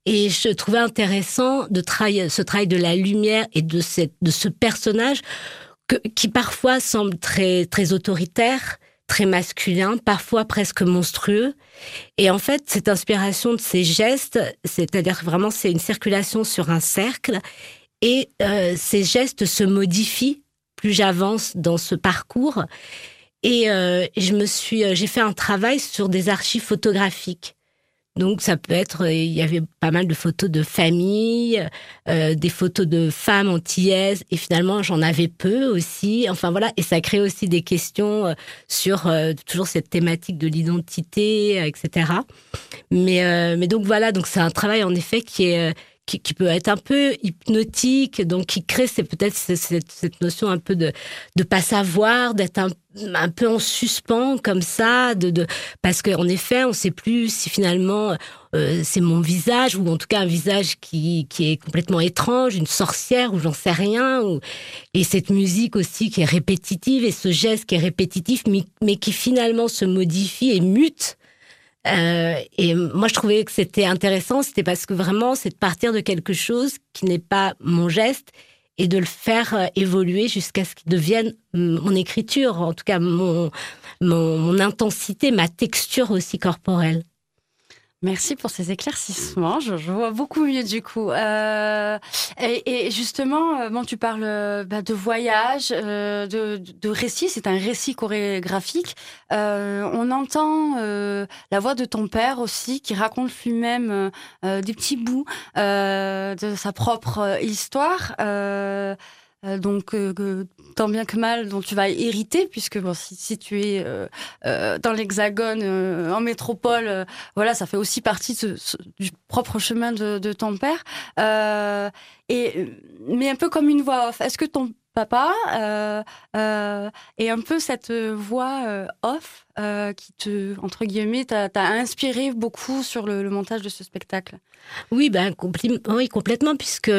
Et je trouvais intéressant de travailler ce travail de la lumière et de cette, de ce personnage que, qui parfois semble très, très autoritaire, très masculin, parfois presque monstrueux. Et en fait, cette inspiration de ces gestes, c'est-à-dire vraiment c'est une circulation sur un cercle, et euh, ces gestes se modifient plus j'avance dans ce parcours. Et euh, je me suis, euh, j'ai fait un travail sur des archives photographiques. Donc ça peut être, euh, il y avait pas mal de photos de famille, euh, des photos de femmes antillaises, et finalement j'en avais peu aussi. Enfin voilà, et ça crée aussi des questions euh, sur euh, toujours cette thématique de l'identité, etc. Mais euh, mais donc voilà, donc c'est un travail en effet qui est qui, qui peut être un peu hypnotique, donc qui crée c'est peut-être cette, cette, notion un peu de de pas savoir, d'être un, un peu en suspens comme ça, de, de parce qu'en effet on sait plus si finalement euh, c'est mon visage ou en tout cas un visage qui qui est complètement étrange, une sorcière ou j'en sais rien, ou, et cette musique aussi qui est répétitive et ce geste qui est répétitif mais, mais qui finalement se modifie et mute. Euh, et moi, je trouvais que c'était intéressant, c'était parce que vraiment, c'est de partir de quelque chose qui n'est pas mon geste et de le faire euh, évoluer jusqu'à ce qu'il devienne mon écriture, en tout cas mon, mon intensité, ma texture aussi corporelle. Merci pour ces éclaircissements. Je, je vois beaucoup mieux du coup. Euh, et, et justement, euh, bon, tu parles euh, bah, de voyage, euh, de, de récit. C'est un récit chorégraphique. Euh, on entend euh, la voix de ton père aussi, qui raconte lui-même des petits bouts de sa propre histoire. Euh, donc, euh, tant bien que mal, dont tu vas hériter, puisque si, tu es euh, dans l'Hexagone, en métropole, voilà, ça fait aussi partie du propre chemin de, ton père. Mais un peu comme une voix off. Est-ce que ton papa est un peu cette voix off qui te, entre guillemets, t'a inspiré beaucoup sur le, montage de ce spectacle? Oui, ben oui, complètement, puisque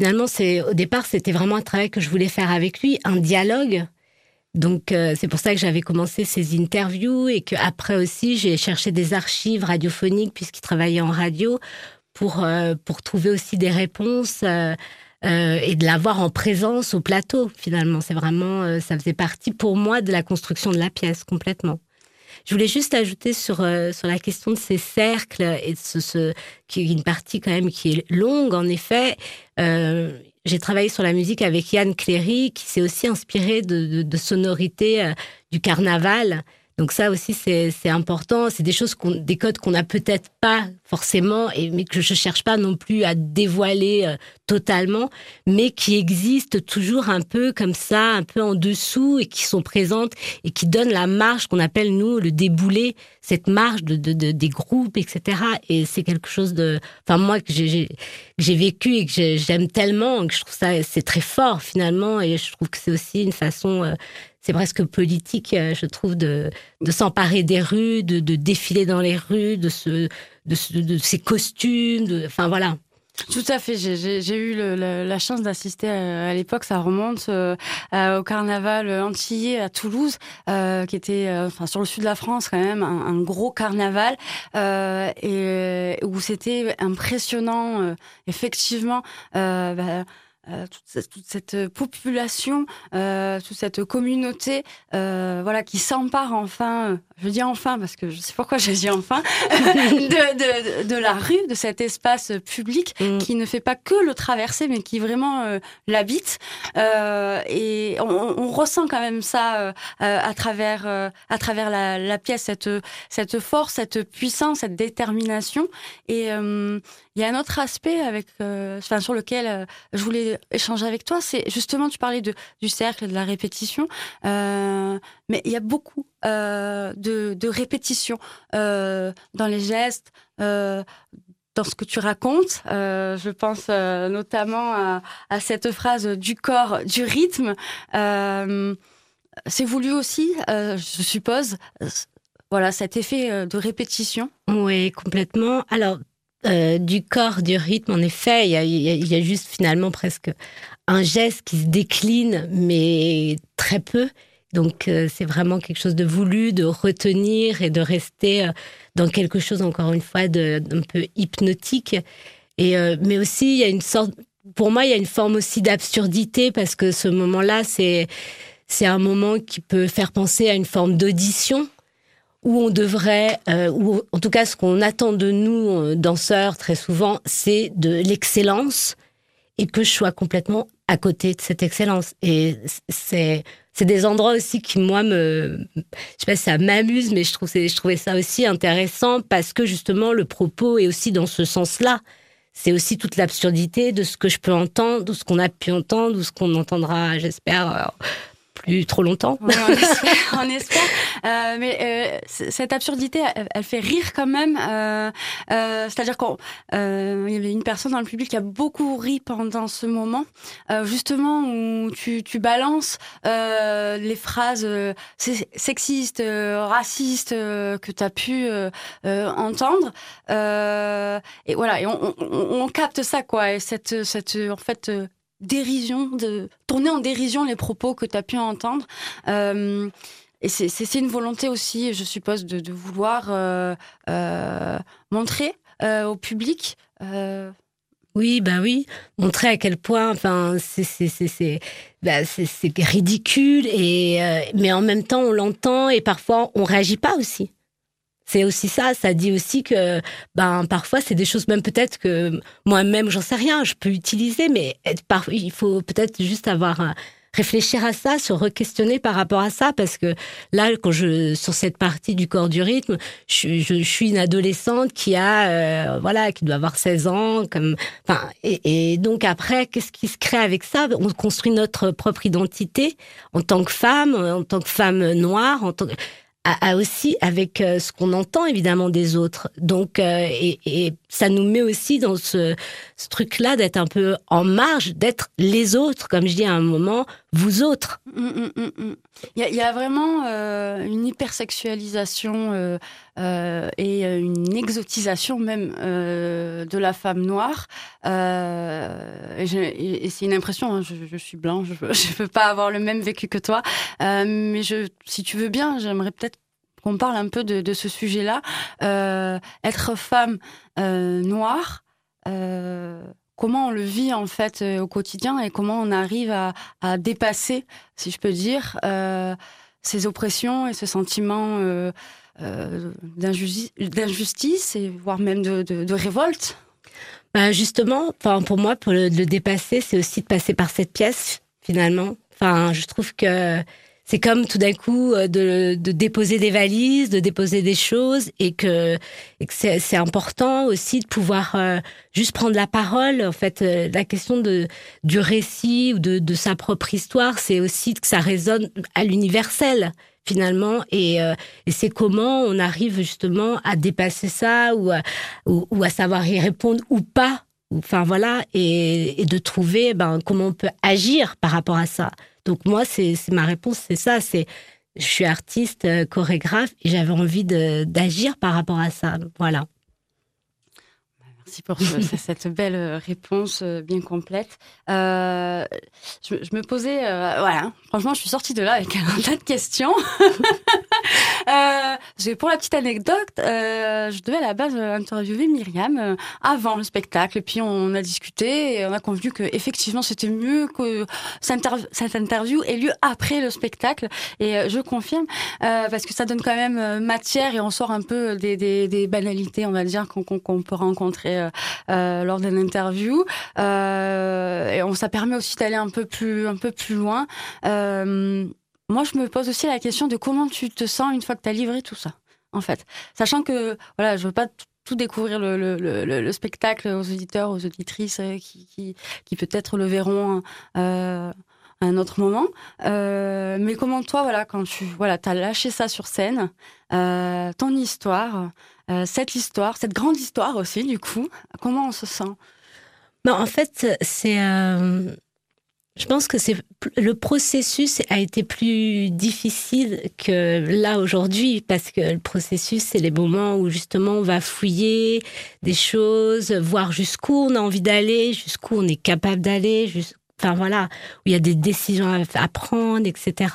finalement, c'est au départ, c'était vraiment un travail que je voulais faire avec lui, un dialogue. Donc euh, c'est pour ça que j'avais commencé ces interviews et que après aussi j'ai cherché des archives radiophoniques puisqu'il travaillait en radio pour euh, pour trouver aussi des réponses euh, et de l'avoir en présence au plateau. Finalement, c'est vraiment ça faisait partie pour moi de la construction de la pièce complètement. Je voulais juste ajouter sur euh, sur la question de ces cercles et de ce, ce qui est une partie quand même qui est longue en effet. Euh, j'ai travaillé sur la musique avec Yann Cléry, qui s'est aussi inspiré de, de, sonorités euh, du carnaval. Donc ça aussi, c'est important. C'est des choses, des codes qu'on n'a peut-être pas forcément, et, mais que je cherche pas non plus à dévoiler euh, totalement, mais qui existent toujours un peu comme ça, un peu en dessous, et qui sont présentes et qui donnent la marge qu'on appelle nous le déboulé, cette marge de, de, de- des groupes, etc. Et c'est quelque chose de, enfin moi que j'ai- vécu et que j'ai- j'aime tellement, que je trouve ça c'est très fort finalement, et je trouve que c'est aussi une façon, euh, c'est presque politique, euh, je trouve, de de s'emparer des rues, de, de défiler dans les rues, de de, de ces costumes, de, enfin voilà. Tout à fait. J'ai- eu le- le- la chance d'assister à, à l'époque, ça remonte euh, au carnaval antillais à Toulouse, euh, qui était, euh, enfin sur le sud de la France quand même, un, un gros carnaval euh, et où c'était impressionnant, effectivement. Bah, euh, toute, cette, cette population, euh, toute cette communauté, euh, voilà, qui s'empare enfin, euh, je dis enfin parce que je sais pourquoi j'ai dit enfin, de, de, de la rue, de cet espace public Mm. qui ne fait pas que le traverser, mais qui vraiment euh, l'habite. Euh, et on, on ressent quand même ça euh, euh, à travers, euh, à travers la, la pièce, cette, cette force, cette puissance, cette détermination. Et il y a un autre aspect avec, euh, enfin, sur lequel je voulais échanger avec toi, c'est justement, tu parlais de, du cercle, de la répétition, euh, mais il y a beaucoup euh, de, répétitions euh, dans les gestes, euh, dans ce que tu racontes. Je pense notamment à, cette phrase du corps, du rythme. C'est voulu aussi, je suppose, voilà, cet effet de répétition. Oui, complètement. Alors, du corps, du rythme, en effet, il y a juste finalement presque un geste qui se décline, mais très peu. Donc, euh, c'est vraiment quelque chose de voulu, de retenir et de rester euh, dans quelque chose, encore une fois, d'un peu hypnotique. Et, euh, mais aussi, il y a une sorte, pour moi, il y a une forme aussi d'absurdité parce que ce moment-là, c'est, c'est un moment qui peut faire penser à une forme d'audition où on devrait, ou en tout cas ce qu'on attend de nous, danseurs, très souvent, c'est de l'excellence et que je sois complètement à côté de cette excellence. Et c'est c'est des endroits aussi qui, moi, me... Je sais pas si ça m'amuse, mais je, trouve, je trouvais ça aussi intéressant parce que justement, le propos est aussi dans ce sens-là. C'est aussi toute l'absurdité de ce que je peux entendre, de ce qu'on a pu entendre, de ce qu'on entendra, j'espère, euh, plus trop longtemps. Ouais, on. Euh, mais euh, cette absurdité, elle, fait rire quand même. Euh, euh, C'est-à-dire qu'il y avait une personne dans le public qui a beaucoup ri pendant ce moment, euh, justement où tu, tu balances euh, les phrases euh, sexistes, euh, racistes euh, que tu as pu euh, euh, entendre. Euh, et voilà, et on, on, on capte ça, quoi. Et cette, cette en fait, euh, dérision, de tourner en dérision les propos que tu as pu entendre. Euh, et c'est- une volonté aussi, je suppose, de, vouloir euh, euh, montrer au public. Oui, bah oui, montrer à quel point, enfin, c'est bah, ridicule et mais en même temps on l'entend et parfois on réagit pas aussi. C'est aussi ça, ça dit aussi que ben parfois c'est des choses même peut-être que moi-même j'en sais rien, je peux utiliser, mais être par- il faut peut-être juste avoir un- réfléchir à ça, se re-questionner par rapport à ça, parce que là, quand je sur cette partie du corps du rythme, je, je, je suis une adolescente qui a euh, voilà qui doit avoir 16 ans, comme enfin et, et donc après qu'est-ce qui se crée avec ça? On construit notre propre identité en tant que femme, en tant que femme noire, en tant que à aussi avec euh, ce qu'on entend évidemment des autres. Donc euh, et, et ça nous met aussi dans ce, ce truc-là d'être un peu en marge, d'être les autres, comme je dis à un moment, vous autres. mm, mm, mm, mm. Il y, a- il vraiment euh, une hypersexualisation euh, euh, et une exotisation même de la femme noire. Et c'est une impression, hein, je, suis blanche, je ne peux pas avoir le même vécu que toi. Mais si tu veux bien, j'aimerais peut-être qu'on parle un peu de, ce sujet-là. Être femme noire, comment on le vit en fait euh, au quotidien et comment on arrive à, dépasser, si je peux dire, euh, ces oppressions et ce sentiment euh, d'injusti- d'injustice et voire même de, révolte? Ben justement, pour moi, pour le, le dépasser, c'est aussi de passer par cette pièce finalement. Enfin, je trouve que c'est comme tout d'un coup euh, de, de déposer des valises, de déposer des choses, et que, et que c'est important aussi de pouvoir euh, juste prendre la parole. En fait, euh, la question de du récit ou de, de sa propre histoire, c'est aussi que ça résonne à l'universel finalement, et, euh, et c'est comment on arrive justement à dépasser ça ou à, ou, ou à savoir y répondre ou pas. Enfin voilà, et, et de trouver ben, comment on peut agir par rapport à ça. Donc moi, c'est ma réponse, c'est ça. C'est je suis artiste, euh, chorégraphe, et j'avais envie d'agir par rapport à ça. Voilà. Merci pour ce- cette belle euh, réponse euh, bien complète. Euh, je, me posais, voilà, franchement, je suis sortie de là avec un tas de questions. Euh, pour la petite anecdote, je devais à la base interviewer Myriam avant le spectacle. Puis on a discuté et on a convenu que effectivement c'était mieux que cette, interv- cette interview ait lieu après le spectacle. Et je confirme parce que ça donne quand même matière et on sort un peu des, banalités, on va dire, qu'on peut rencontrer euh, euh, lors d'une interview. Euh, et on ça permet aussi d'aller un peu plus un peu plus loin. Moi, je me pose aussi la question de comment tu te sens une fois que tu as livré tout ça, en fait. Sachant que, voilà, je veux pas tout découvrir le, le, le, le- le spectacle aux auditeurs, aux auditrices qui, qui, peut-être le verront un autre moment. Euh, mais comment toi, voilà, quand tu voilà, as lâché ça sur scène, euh, ton histoire, euh, cette histoire, cette grande histoire aussi, du coup, comment on se sent? En fait, c'est. je pense que c'est le processus a été plus difficile que là aujourd'hui parce que le processus c'est les moments où justement on va fouiller des choses, voir jusqu'où on a envie d'aller, jusqu'où on est capable d'aller, enfin voilà, où il y a des décisions à, prendre, etc.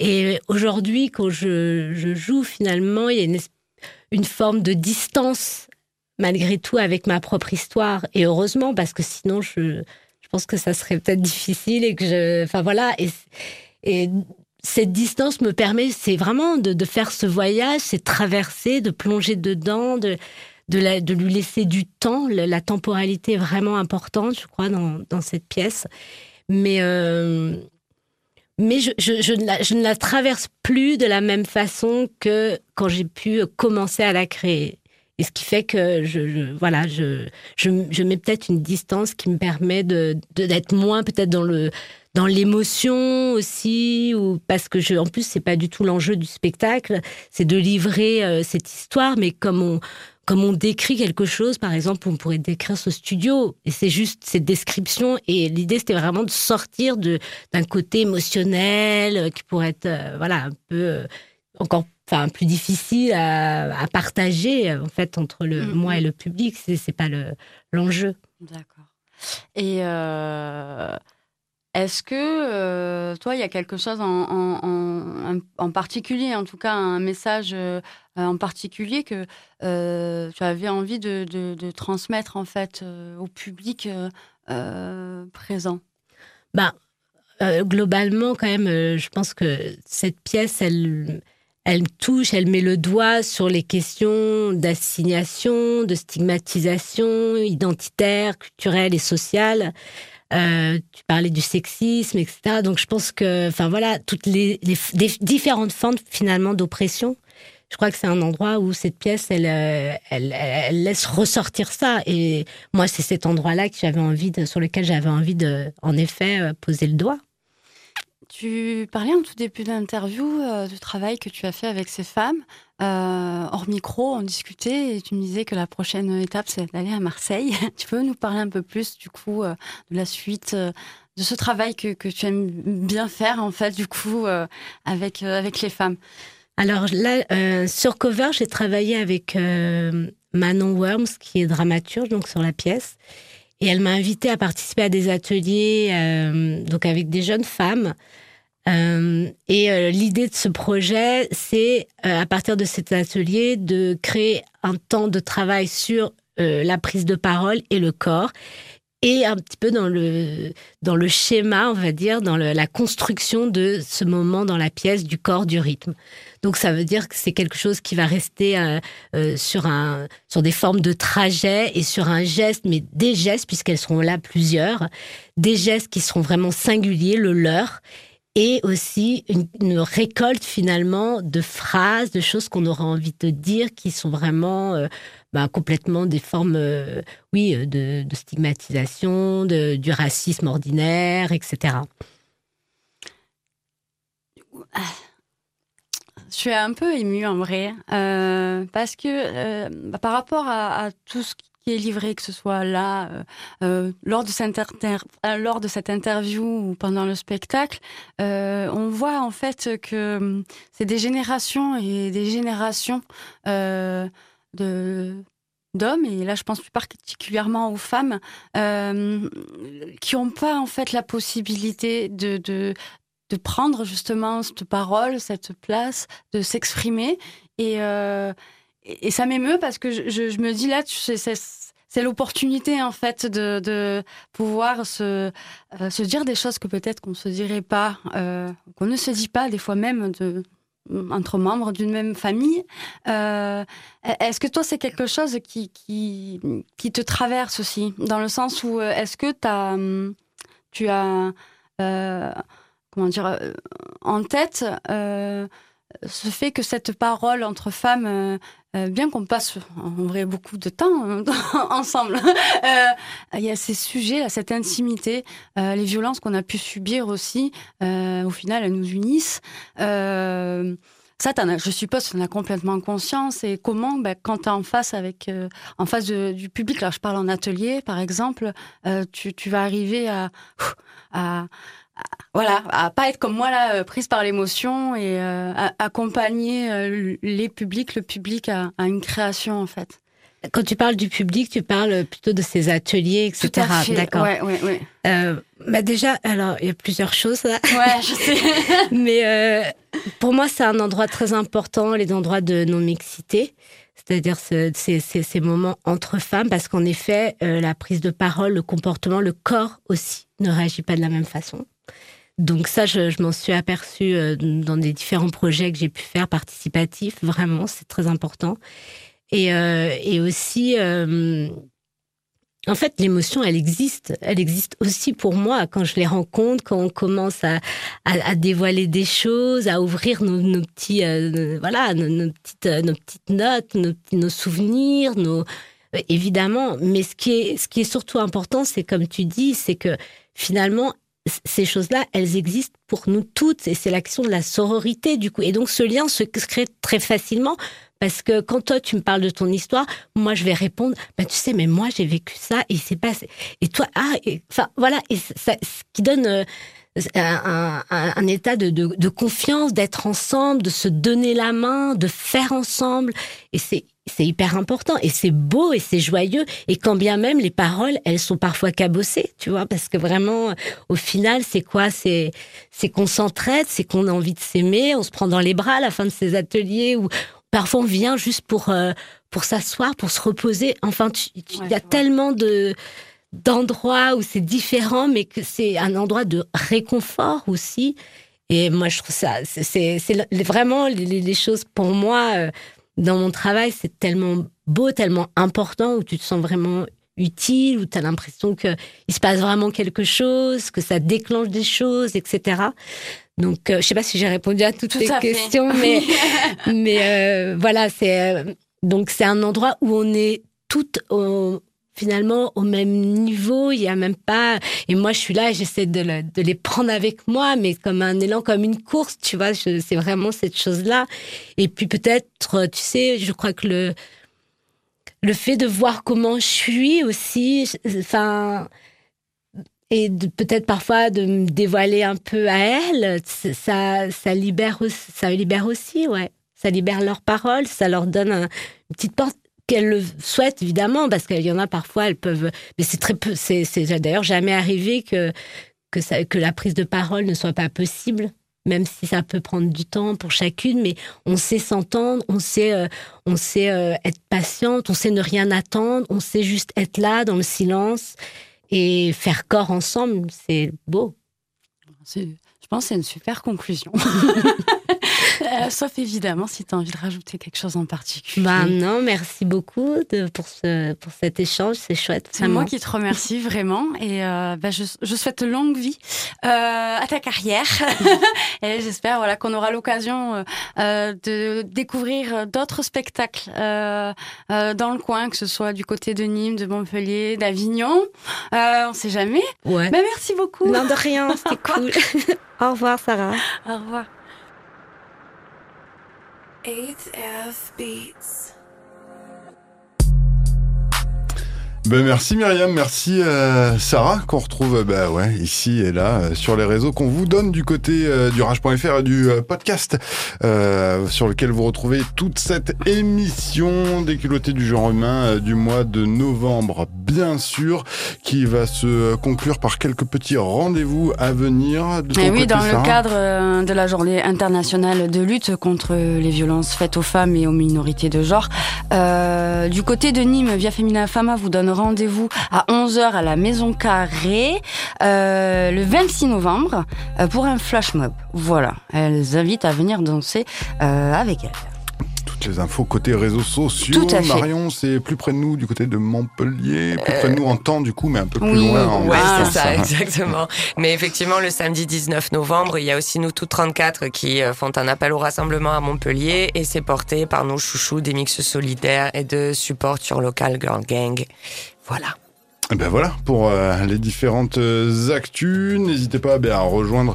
Et aujourd'hui, quand je, je joue, finalement, il y a une, une forme de distance malgré tout avec ma propre histoire. Et heureusement, parce que sinon, je, je pense que ça serait peut-être difficile et que je. Enfin voilà. Et, et cette distance me permet, c'est vraiment de, de faire ce voyage, c'est traverser, de plonger dedans, de, de, lui laisser du temps. La temporalité est vraiment importante, je crois, dans, cette pièce. Mais. euh, mais je, ne la, traverse plus de la même façon que quand j'ai pu commencer à la créer. Et ce qui fait que je, voilà, je, mets peut-être une distance qui me permet de d'être moins peut-être dans le dans l'émotion aussi ou parce que en plus c'est pas du tout l'enjeu du spectacle, c'est de livrer euh, cette histoire mais comme on comme on décrit quelque chose, par exemple, on pourrait décrire ce studio, et c'est juste cette description. Et l'idée, c'était vraiment de sortir de d'un côté émotionnel euh, qui pourrait être, euh, voilà, un peu euh, encore, enfin, plus difficile à, à partager en fait entre le Mhm. moi et le public. C'est c'est pas le l'enjeu. D'accord. Et euh, est-ce que euh, toi, il y a quelque chose en, particulier, en tout cas un message euh, en particulier que euh, tu avais envie de, de, transmettre en fait au public présent? Euh, globalement, quand même, je pense que cette pièce, elle, elle touche, elle met le doigt sur les questions d'assignation, de stigmatisation identitaire, culturelle et sociale. Euh, tu parlais du sexisme, etc. Donc, je pense que, enfin voilà, toutes les, différentes formes finalement d'oppression. Je crois que c'est un endroit où cette pièce, elle, euh, elle, elle laisse ressortir ça. Et moi, c'est cet endroit-là que j'avais envie de, sur lequel j'avais envie de, en effet, euh, poser le doigt. Tu parlais en tout début d'interview euh, du travail que tu as fait avec ces femmes. Euh, hors micro, on discutait et tu me disais que la prochaine étape, c'est d'aller à Marseille. tu peux nous parler un peu plus, du coup, euh, de la suite, euh, de ce travail que, que tu aimes bien faire, en fait, du coup, avec, avec les femmes? Alors là, sur Cover, j'ai travaillé avec Manon Worms, qui est dramaturge, donc sur la pièce. Et elle m'a invité à participer à des ateliers euh, donc avec des jeunes femmes. Euh, et euh, l'idée de ce projet, c'est à partir de cet atelier de créer un temps de travail sur la prise de parole et le corps et un petit peu dans le dans le schéma, on va dire, dans la construction de ce moment dans la pièce du corps, du rythme. Donc ça veut dire que c'est quelque chose qui va rester euh, euh, sur des formes de trajet et sur un geste, mais des gestes puisqu'elles seront là plusieurs, des gestes qui seront vraiment singuliers, le leur. Et aussi une, une récolte finalement de phrases, de choses qu'on aura envie de dire, qui sont vraiment euh, ben, complètement des formes, euh, oui, euh, de, stigmatisation, de, du racisme ordinaire, etc. Je suis un peu émue en vrai, euh, parce que bah, par rapport à, tout ce qui est livré, que ce soit là, lors, de cette lors de cette interview ou pendant le spectacle, on voit en fait que hum, c'est des générations et des générations d'hommes et là je pense plus particulièrement aux femmes euh, qui n'ont pas en fait la possibilité de, de prendre justement cette parole, cette place, de s'exprimer. Et, euh, et, ça m'émeut parce que je, je, me dis là, tu c'est, l'opportunité en fait de, de pouvoir se, euh, se dire des choses que peut-être qu'on se dirait pas, qu'on ne se dit pas des fois même entre membres d'une même famille. Euh, est-ce que toi, c'est quelque chose qui, qui, te traverse aussi, dans le sens où euh, est-ce que hum, tu as, euh, comment dire, en tête ce fait que cette parole entre femmes, bien qu'on passe en vrai beaucoup de temps euh, ensemble, euh, il y a ces sujets, cette intimité, euh, les violences qu'on a pu subir aussi, euh, au final, elles nous unissent. Euh, ça, t'en as- je suppose, tu en as complètement conscience. Et comment, ben, quand tu es en face avec, euh, en face du public, là, je parle en atelier, par exemple, euh, tu, vas arriver à- voilà, à pas être comme moi là, euh, prise par l'émotion et euh, accompagner euh, les publics, le public à, à une création en fait. Quand tu parles du public, tu parles plutôt de ces ateliers, etc. Tout à fait. D'accord. Ouais, ouais, ouais. Euh, bah déjà, alors il y a plusieurs choses là. Ouais, je sais. Mais pour moi, c'est un endroit très important, les endroits de non-mixité. C'est-à-dire ce- ces, ces, ces moments entre femmes, parce qu'en effet, euh, la prise de parole, le comportement, le corps aussi ne réagit pas de la même façon. Donc ça, je, m'en suis aperçue euh, dans des différents projets que j'ai pu faire participatifs. Vraiment, c'est très important. Et, euh, aussi, euh, en fait, l'émotion, elle existe. Elle existe aussi pour moi quand je les rencontre, quand on commence à, dévoiler des choses, à ouvrir nos, petits, voilà, nos, petites, notes, nos, nos souvenirs, nos évidemment. Mais ce qui est, ce qui est surtout important, c'est comme tu dis, c'est que finalement, ces choses-là, elles existent pour nous toutes, et c'est la question de la sororité du coup. Et donc, ce lien se crée très facilement. Parce que quand toi tu me parles de ton histoire, moi je vais répondre, bah tu sais, mais moi j'ai vécu ça et c'est passé. Et toi, ah, enfin voilà, et ça, ce qui donne euh, un, un- un état de, de, de confiance, d'être ensemble, de se donner la main, de faire ensemble. Et c'est c'est hyper important et c'est beau et c'est joyeux. Et quand bien même les paroles, elles sont parfois cabossées, tu vois, parce que vraiment, au final, c'est quoi? C'est c'est qu'on s'entraide, c'est qu'on a envie de s'aimer, on se prend dans les bras à la fin de ces ateliers où parfois on vient juste pour euh, pour s'asseoir, pour se reposer. Enfin, il Ouais, y a ouais. tellement de d'endroits où c'est différent, mais que c'est un endroit de réconfort aussi. Et moi, je trouve ça, c'est- c'est vraiment les, les- les choses pour moi euh, dans mon travail, c'est tellement beau, tellement important où tu te sens vraiment utile, où tu as l'impression que il se passe vraiment quelque chose, que ça déclenche des choses, etc. Donc, euh, je sais pas si j'ai répondu à toutes Tout tes à fait. questions, mais mais euh, voilà, c'est euh, donc c'est un endroit où on est toutes au- finalement au même niveau. Il y a même pas. Et moi, je suis là, j'essaie de, le- de les prendre avec moi, mais comme un élan, comme une course, tu vois. C'est vraiment cette chose-là. Et puis peut-être, tu sais, je crois que le le fait de voir comment je suis aussi, enfin. Et peut-être parfois de me dévoiler un peu à elle, ça, ça libère, ça libère aussi, ouais. Ça libère leurs paroles, ça leur donne un- une petite porte qu'elles le souhaitent évidemment, parce qu'il y en a parfois, elles peuvent. Mais c'est très peu. C'est d'ailleurs jamais arrivé que que ça, que la prise de parole ne soit pas possible, même si ça peut prendre du temps pour chacune. Mais on sait s'entendre, on sait, euh, on sait euh, être patiente, on sait ne rien attendre, on sait juste être là dans le silence et faire corps ensemble. C'est beau. Je pense que c'est une super conclusion. Euh, sauf évidemment si tu as envie de rajouter quelque chose en particulier. Bah non, merci beaucoup de, pour, ce, pour cet échange, c'est chouette. C'est moi qui te remercie vraiment et euh, bah, je, je souhaite longue vie euh, à ta carrière et j'espère voilà qu'on aura l'occasion euh, euh, de découvrir d'autres spectacles euh, euh, dans le coin, que ce soit du côté de Nîmes, de Montpellier, d'Avignon. Euh, on sait jamais. Ouais. Bah, merci beaucoup. Non, de rien, c'était cool. Au revoir, Sarah. Au revoir. 8th F beats. Ben merci Myriam, merci euh, Sarah qu'on retrouve bah ouais ici et là euh, sur les réseaux qu'on vous donne du côté euh, du rage.fr et du euh, podcast euh, sur lequel vous retrouvez toute cette émission des culottés du genre humain du mois de novembre bien sûr qui va se conclure par quelques petits rendez-vous à venir. De Et oui, côté, dans le Sarah cadre euh, de la journée internationale de lutte contre les violences faites aux femmes et aux minorités de genre, euh, du côté de Nîmes, Via Femina Fama vous donne rendez-vous à 11h à la Maison Carrée euh, le 26 novembre euh, pour un flash mob. Voilà, elles invitent à venir danser euh, avec elles. Toutes les infos côté réseaux sociaux. Tout à. Marion, c'est plus près de nous du côté de Montpellier, plus près de nous en temps du coup, mais un peu plus oui, loin en Ouais, distance, c'est ça, hein. exactement. Mais effectivement, le samedi 19 novembre, il y a aussi nous tous 34 qui euh, font un appel au rassemblement à Montpellier et c'est porté par nos chouchous des mix solidaires et de support sur local girl gang. Voilà. Eh Ben voilà pour euh, les différentes euh, actus. N'hésitez pas ben, à rejoindre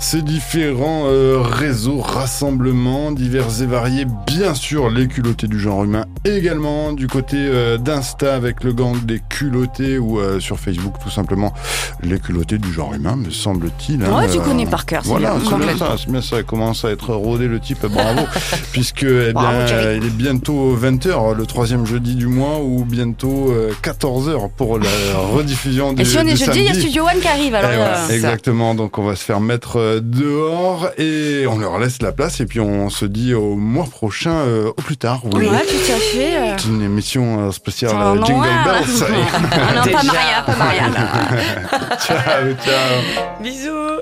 ces différents euh, réseaux, rassemblements divers et variés. Bien sûr, les culottés du genre humain également du côté euh, d'Insta avec le gang des culottés ou euh, sur Facebook tout simplement les culottés du genre humain, me semble-t-il. hein. Ouais, tu connais par cœur, Voilà, c'est bien ça, c'est bien ça. Commence à être rodé le type. Bravo, puisque eh bien, Bravo, Jerry. il est bientôt 20h le troisième jeudi du mois ou bientôt 14h pour la rediffusion du, Et si on est jeudi, il y a. Studio One qui arrive. Alors, Eh voilà, euh, exactement, donc on va se faire mettre euh, dehors et on leur laisse la place et puis on se dit au mois prochain, euh, au plus tard. Oui. Ouais, tout à fait. euh. C'est une émission euh, spéciale euh, non, Jingle ouais. Bells. Ah non, pas. Maria, pas Maria. ciao, ciao. Bisous